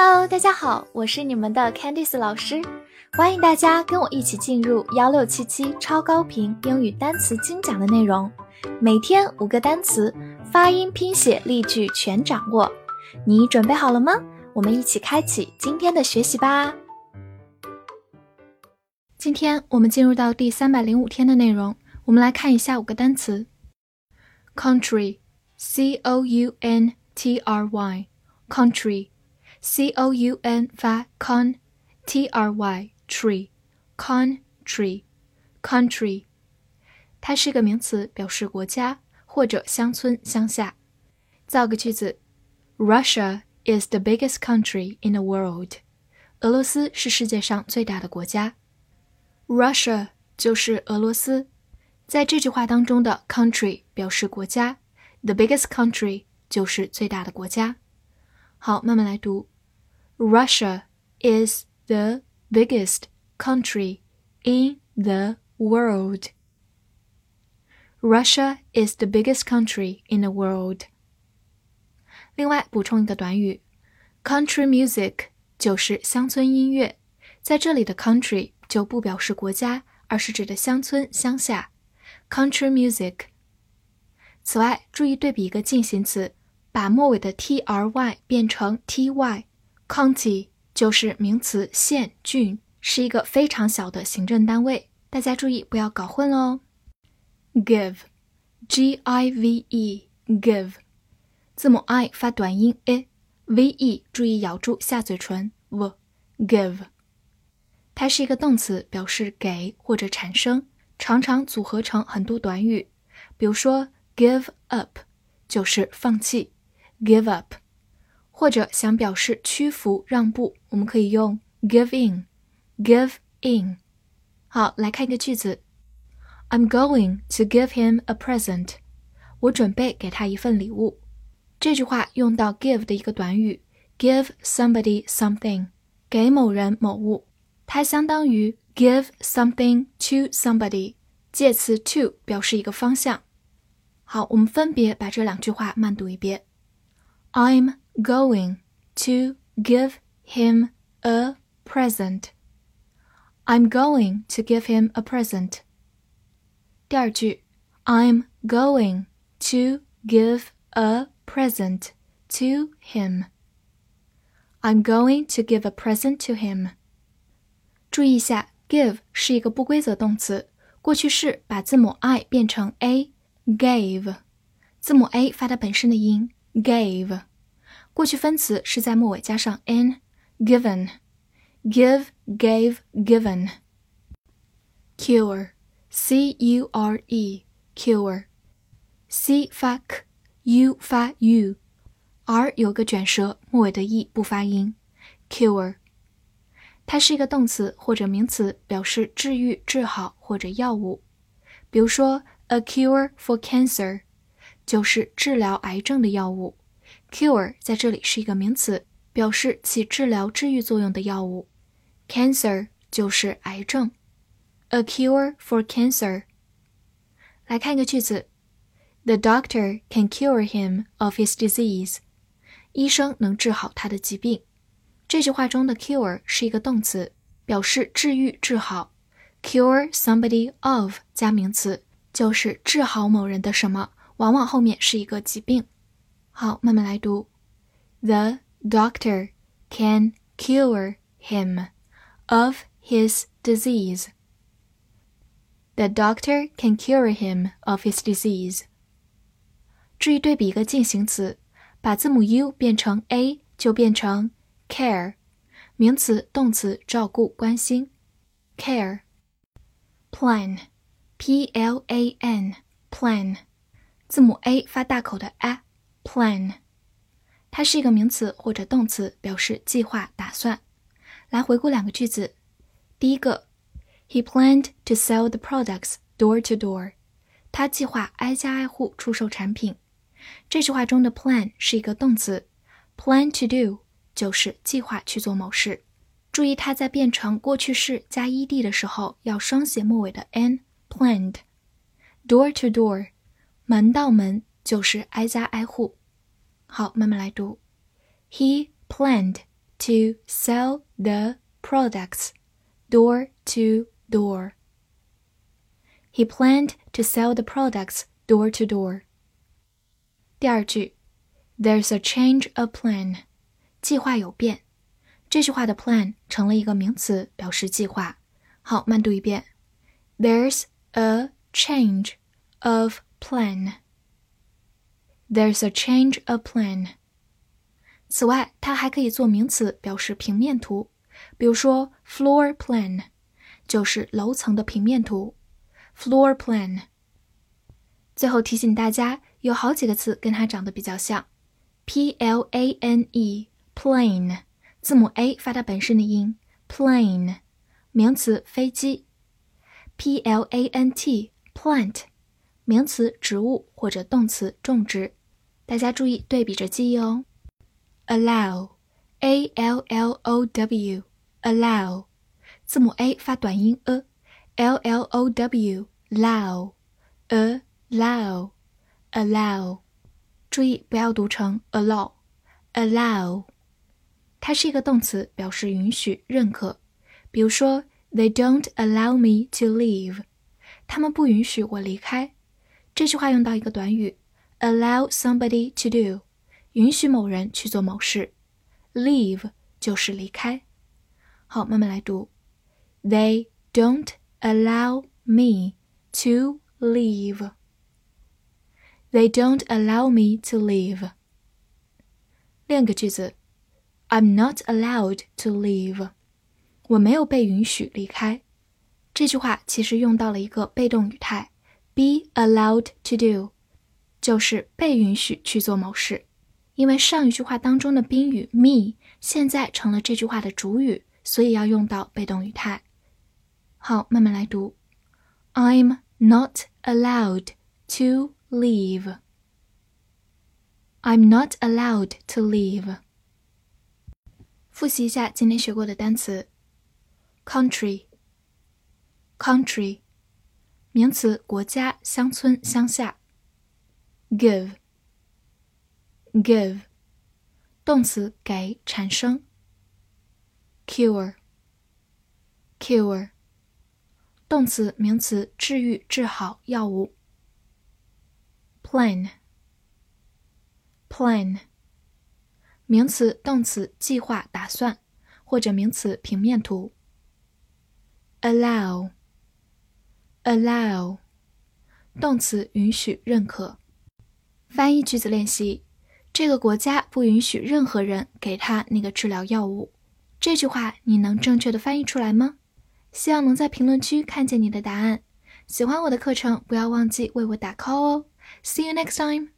Hello，大家好，我是你们的 Candice 老师，欢迎大家跟我一起进入幺六七七超高频英语单词精讲的内容，每天五个单词，发音、拼写、例句全掌握，你准备好了吗？我们一起开启今天的学习吧。今天我们进入到第三百零五天的内容，我们来看一下五个单词：country，c o u n t r y，country。c o u n 发 con，t r y tree，country，country，它是个名词，表示国家或者乡村、乡下。造个句子：Russia is the biggest country in the world。俄罗斯是世界上最大的国家。Russia 就是俄罗斯。在这句话当中的 country 表示国家，the biggest country 就是最大的国家。好，慢慢来读。 Russia is the biggest country in the world. Russia is the biggest country in the world. 另外补充一个短语，country music 就是乡村音乐，在这里的 country 就不表示国家，而是指的乡村、乡下。country music。此外，注意对比一个进行词。把末尾的 t r y 变成 t County 就是名词县郡，是一个非常小的行政单位。大家注意不要搞混哦。give，g i v e，give，字母 i 发短音 a，v e 注意咬住下嘴唇 v，give，它是一个动词，表示给或者产生，常常组合成很多短语，比如说 give up 就是放弃。give up，或者想表示屈服、让步，我们可以用 give in，give in。好，来看一个句子：I'm going to give him a present。我准备给他一份礼物。这句话用到 give 的一个短语，give somebody something，给某人某物，它相当于 give something to somebody，介词 to 表示一个方向。好，我们分别把这两句话慢读一遍。I'm going to give him a present. I'm going to give him a present. 第二句，I'm going to give a present to him. I'm going to give a present to him. 注意一下，give 是一个不规则动词，过去式把字母 i 变成 a，gave，字母 a 发它本身的音。gave， 过去分词是在末尾加上 n，given，give gave given。cure，c u r e，cure，c 发 k，u 发 u，r 有个卷舌，末尾的 e 不发音。cure，它是一个动词或者名词，表示治愈、治好或者药物。比如说，a cure for cancer。就是治疗癌症的药物，cure 在这里是一个名词，表示起治疗、治愈作用的药物。cancer 就是癌症，a cure for cancer。来看一个句子：The doctor can cure him of his disease。医生能治好他的疾病。这句话中的 cure 是一个动词，表示治愈、治好。cure somebody of 加名词，就是治好某人的什么。往往后面是一个疾病。好，慢慢来读。The doctor can cure him of his disease. The doctor can cure him of his disease. 注意对比一个进行词，把字母 u 变成 a 就变成 care，名词、动词，照顾、关心。care。plan，p l a n，plan。字母 a 发大口的 plan，它是一个名词或者动词，表示计划、打算。来回顾两个句子，第一个，He planned to sell the products door to door。他计划挨家挨户出售产品。这句话中的 plan 是一个动词，plan to do 就是计划去做某事。注意它在变成过去式加 ed 的时候要双写末尾的 n，planned。door to door。门到门就是挨家挨户。好，慢慢来读。He planned to sell the products door to door. He planned to sell the products door to door. 第二句，There's a change of plan，计划有变。这句话的 plan 成了一个名词，表示计划。好，慢读一遍。There's a change of plan. There's a change of plan. 此外，它还可以做名词，表示平面图。比如说，floor plan 就是楼层的平面图。floor plan。最后提醒大家，有好几个词跟它长得比较像。p l a n e plane，字母 a 发它本身的音。plane，名词飞机。p l a n t plant，名词植物或者动词种植。 大家注意对比着记忆哦。allow，a l l o w，allow，字母 a 发短音 a，l l o w，allow，allow，allow，注意不要读成 allow，allow，它是一个动词，表示允许、认可。比如说，They don't allow me to leave，他们不允许我离开。这句话用到一个短语。Allow somebody to do，允许某人去做某事。leave 就是离开。好，慢慢来读。They don't allow me to leave. They don't allow me to leave. 另一个句子，I'm not allowed to leave. 我没有被允许离开。这句话其实用到了一个被动语态，be allowed to do。就是被允许去做某事，因为上一句话当中的宾语 me 现在成了这句话的主语，所以要用到被动语态。好，慢慢来读。I'm not allowed to leave. I'm not allowed to leave. 复习一下今天学过的单词：country, country，名词，国家、乡村、乡下。give give 动词给产生 cure cure 动词名词治愈治好药物 plan plan 名词动词计划打算或者名词平面图 allow allow 动词允许认可 翻译句子练习：这个国家不允许任何人给他那个治疗药物。这句话你能正确的翻译出来吗？希望能在评论区看见你的答案。喜欢我的课程，不要忘记为我打 call 哦。See you next time.